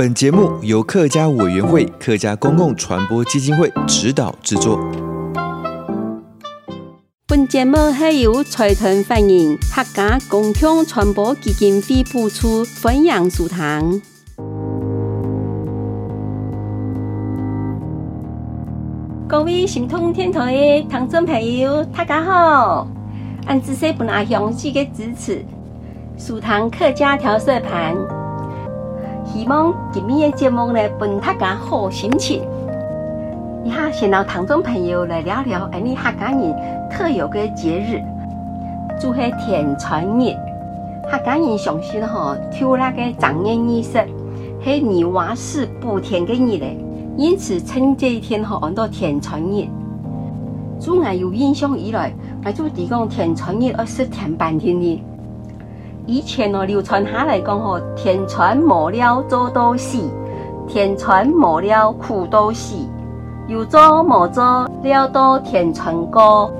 本节目由客家委员会客家公共传播基金会指导制作。本节目系由财团法人客家公共传播基金会播出，分享书堂。各位神通天台的听众朋友，大家好！俺只是本阿乡亲的支持，书堂客家调色盘。希望今天的节目呢，本大家好心情。以下先让听众朋友来聊聊，安尼客家人特有的节日，就是田传日。客家人相信吼，跳那个正月二十是女娲氏补田的日嘞，因此称这一天吼，叫做田传日。自俺有印象以来，我就提供田传日二十天半天的。以前哦，流传下来讲吼，田传没了做多事，田传没了苦多事，有做无做了多田传过。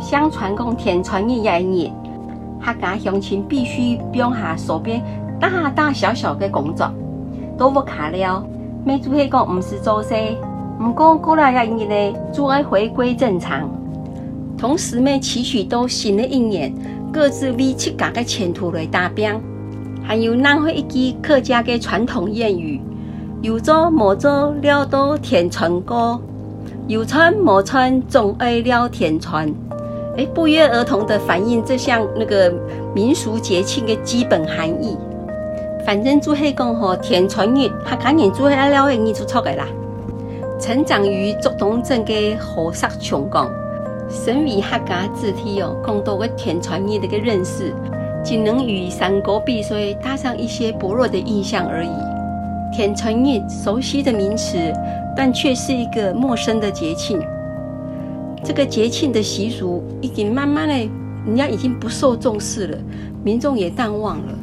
相传讲田传日一日，客家乡亲必须放下手边大大小小的工作，都不卡了。没做系讲唔是做事，唔过过了一年呢，就爱回归正常。同时呢，期许到新的一年。各自为自家的前途来打拼，还有南会一句客家的传统谚语：有做没做料多田传过，有穿没穿总爱了田传。哎，不约而同的反映这项那个民俗节庆的基本含义。反正就系讲吼，田传日，客家人就系爱了的日就错个啦。成长于竹东镇的河沙琼岗。身为客家子弟哦，更多的田传日的个认识，仅能与山歌碧水搭上一些薄弱的印象而已。田传日熟悉的名词，但却是一个陌生的节庆。这个节庆的习俗已经慢慢的，人家已经不受重视了，民众也淡忘了。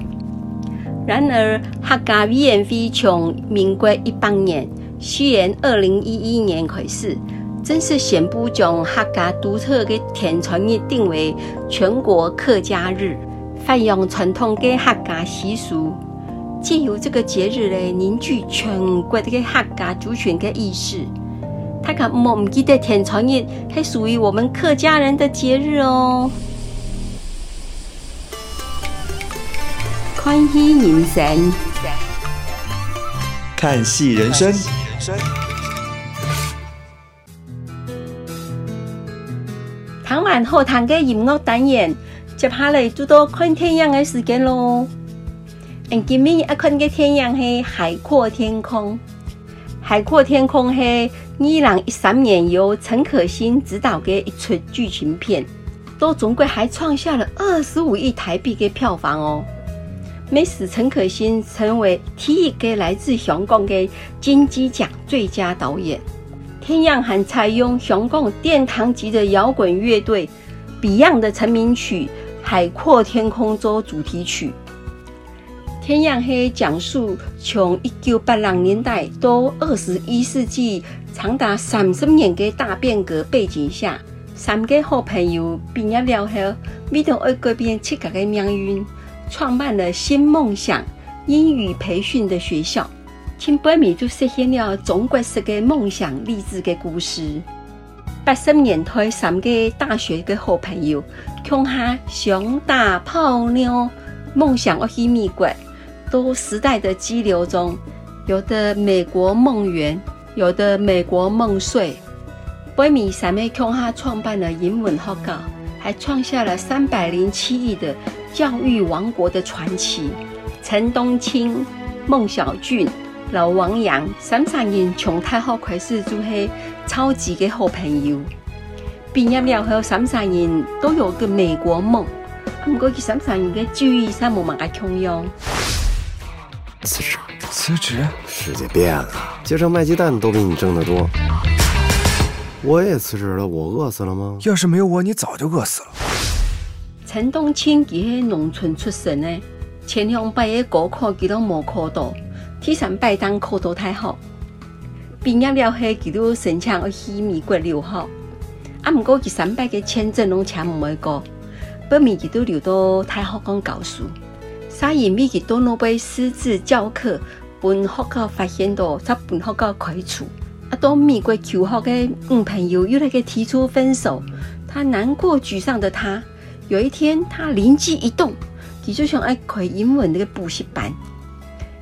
然而，客家 VNV 从民国一八年，西元二零一一年开始。正式宣布将客家独特的田传日定为全国客家日，发扬传统的客家习俗，借由这个节日来凝聚全国的客家族群的意识。大家莫唔记得田传日系属于我们客家人的节日哦。看戏人生，看戏人生。听完后堂的音乐单元，接下来就到看天阳的时间喽。今天要看的天阳是海阔天空。海阔天空是二零一三年由陈可辛执导的一出剧情片，都总归还创下了二十五亿台币的票房哦，美使陈可辛成为第一个来自香港的金鸡奖最佳导演。天阳还采用香港殿堂级的摇滚乐队 Beyond 的成名曲《海阔天空》做主题曲。天阳是讲述从一九八零年代到二十一世纪长达三十年的大变革背景下，三个好朋友毕业了后，为了要改变自己的命运，创办了新梦想英语培训的学校。前辈们就实现了中国式的梦想励志的故事。八十年代，三个大学的好朋友，共下熊大泡妞，梦想要去美国。都时代的激流中，有的美国梦圆，有的美国梦碎。辈们三位共下创办了英文学校，还创下了三百零七亿的教育王国的传奇。陈冬青、孟小俊。老王洋三三人从大学开始就是超级的好朋友，毕业了后三三人都有个美国梦，不过佢三三人的注意三冇乜个重要。辞职。辞职？世界变了，街上卖鸡蛋都比你挣得多。我也辞职了，我饿死了吗？要是没有我，你早就饿死了。陈冬青佢系农村出身呢，前两摆嘅高考佢都冇考到，第三摆当考到太好。毕业了后，佢都申请去美国留学，啊，唔过去三摆嘅签证拢签唔会过，不免佢都留到太学讲教书。所以咪佢到那边私自教课，本学校发现到，才本学校开除。啊到美国求学的女朋友又来给提出分手，他难过沮丧的他，有一天他灵机一动，他就想爱开英文那个补习班。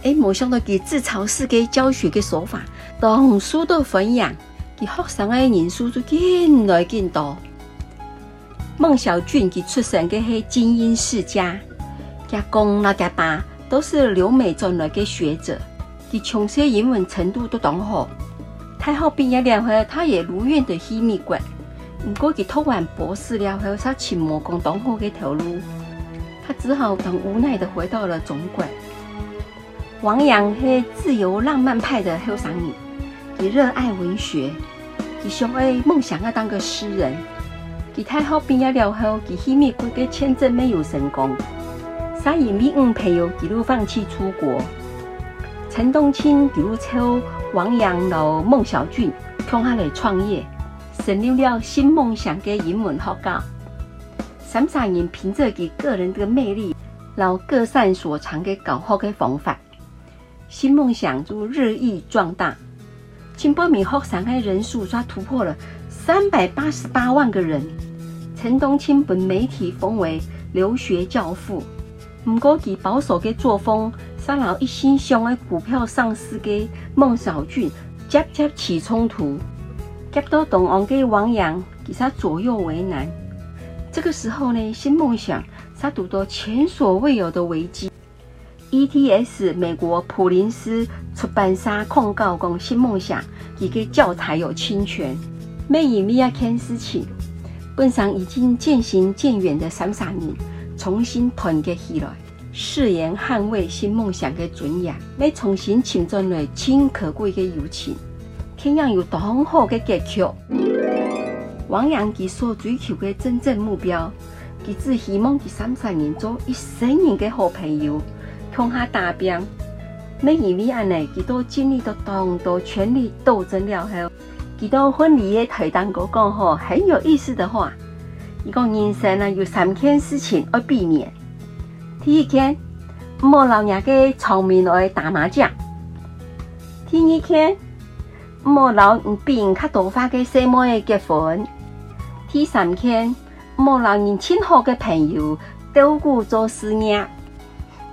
哎，没想到给自嘲式的教学的手法，当书都分养，给学生的人数就更来更多。孟小俊给出生的是精英世家，家公那家爸都是留美转来的学者，给从小英文程度都当好。太好毕业了后，他也如愿的去美国。不过，他读完博士了后，他寻无共同好的条路，他只好很无奈的回到了中国。王阳是自由浪漫派的后生女，他热爱文学，他想爱梦想要当个诗人。他太好毕业了后，他去美国的签证没有成功，所以美女朋友一路放弃出国。陈冬青一路抽。王阳楼、孟小俊共下来创业，成立了新梦想的英文学。校。三三人凭着其个人的魅力，然后各擅所长的教学的方法，新梦想就日益壮大。前报名学生的人数抓突破了三百八十八万个人。陈冬青被媒体封为留学教父。不过其保守的作风。三老一心想爱股票上市的孟小俊，接接起冲突，接到东岸的王阳，给他左右为难。这个时候呢，新梦想他拄到前所未有的危机。ETS 美国普林斯出版社控告讲新梦想一个教材有侵权，没以米亚看事情，本上已经渐行渐远的三傻人重新团结起来。誓言捍卫新梦想的尊严，要重新寻找来真可贵的友情，同样有多好的结局。王阳基所追求的真正目标，他只希望第三十年做一生人的好朋友，共他打拼。每一位安内，他都经历了当多权力斗争了后，他到婚礼的台当过讲吼很有意思的话，一个人生呢有三件事情要避免。第一天，莫老爷个聪明来打麻将；第二天，莫老人变较多发个细妹结婚；第三天，莫老人亲好的朋友照顾做事业。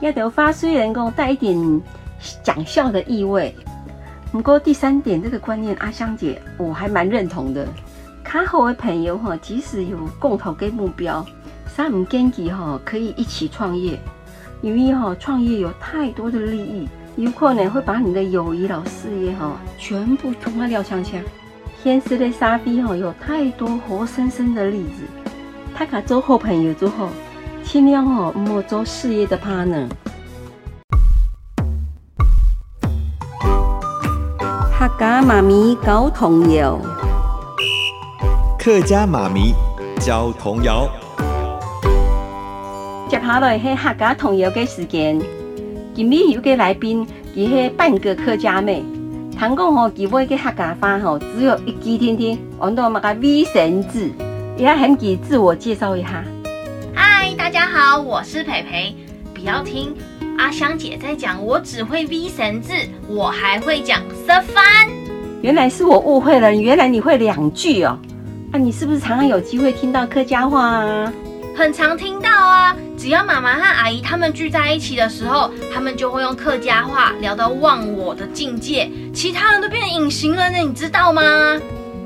这条话虽然讲带一点讲笑的意味，不过第三点这个观念，阿香姐我还蛮认同的。卡好的朋友哈，即使有共同的目标。三五建议哈，可以一起创业，因为哈创业有太多的利益，有可能会把你的友谊老事业哈全部冲掉枪枪。现实的沙逼哈有太多活生生的例子，他卡做好朋友之后，尽量哈莫做事业的 partner。客家妈咪教童谣，客家妈咪教童谣。接下来是客家童谣的时间。今日有个来宾，伊是半个客家妹。听讲吼，伊会个客家话吼，只有一句听听。我到嘛个微神字，也要很给自我介绍一下。嗨，大家好，我是培培。不要听阿香姐在讲，我只会 V 神字，我还会讲食饭。原来是我误会了，原来你会两句哦。啊，你是不是常常有机会听到客家话啊？很常听到啊，只要妈妈和阿姨他们聚在一起的时候，他们就会用客家话聊到忘我的境界，其他人都变隐形了呢，你知道吗？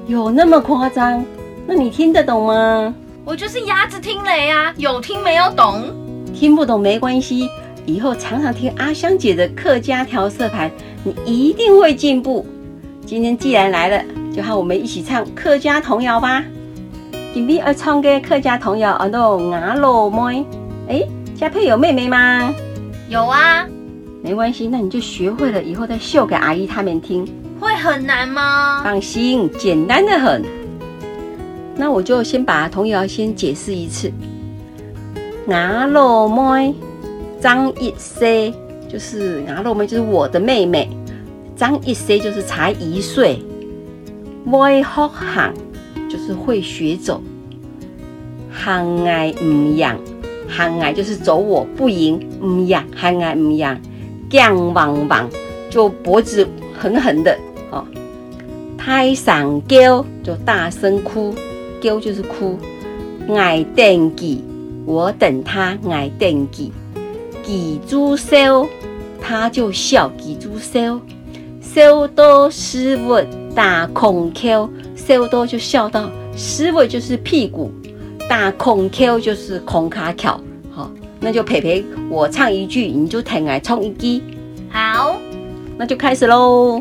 有那么夸张？那你听得懂吗？我就是鸭子听雷啊，有听没有懂？听不懂没关系，以后常常听阿香姐的客家调色盘，你一定会进步。今天既然来了，就和我们一起唱客家童谣吧。今天要唱个客家童谣叫做《牙老妹》。哎，家佩有妹妹吗？有啊。没关系，那你就学会了以后再秀给阿姨他们听。会很难吗？放心，简单的很。那我就先把童谣先解释一次。牙老妹张一岁，就是牙老妹，就是我的妹妹。张一岁就是才一岁。会学行，就是会学走。行爱唔赢，行爱就是走我不赢，唔赢行爱唔赢。姜汪汪就脖子狠狠的哦。太上叫就大声哭，叫就是哭。爱等记，我等他爱等记。记住笑，他就笑。记住笑，笑到失物大空口，笑到就笑到失物就是屁股，打空口就是空卡口。好，那就陪陪我唱一句，你就听我唱一句。好，那就开始喽。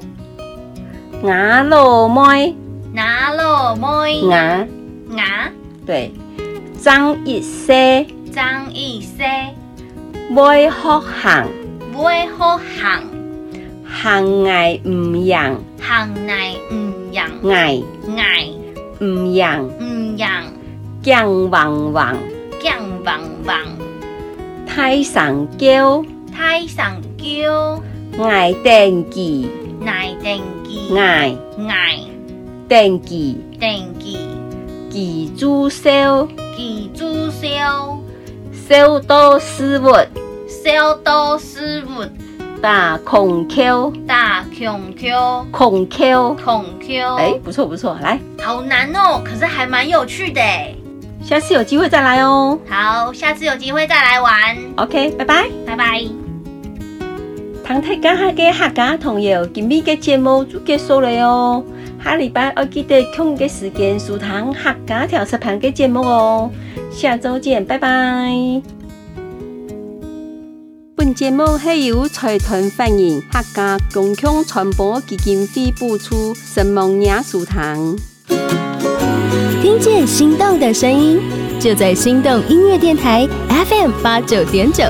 牙老妹，牙老妹，牙牙，对，张一些，张一些，买好行，买好行，行爱唔赢，行爱唔赢，爱爱唔赢，唔赢，姜汪汪，姜汪汪，太上叫，太上叫，爱登记，爱登记，爱爱登记，登记，记住笑，记住笑，笑到失物，笑到失物，大空口，大空口，空口，空口，哎，不错不错，来，好难哦，可是还蛮有趣的哎。下次有机会再来哦。好，下次有机会再来玩。OK，拜拜，拜拜。唐太家下嘅客家童谣，今日嘅节目就结束了哟。下礼拜要记得空个时间收听客家调色盘嘅节目哦。下周见，拜拜。本节目系由财团法人客家共享传播基金会播出，声梦艺术堂。听见心动的声音，就在心动音乐电台 FM 八九点九。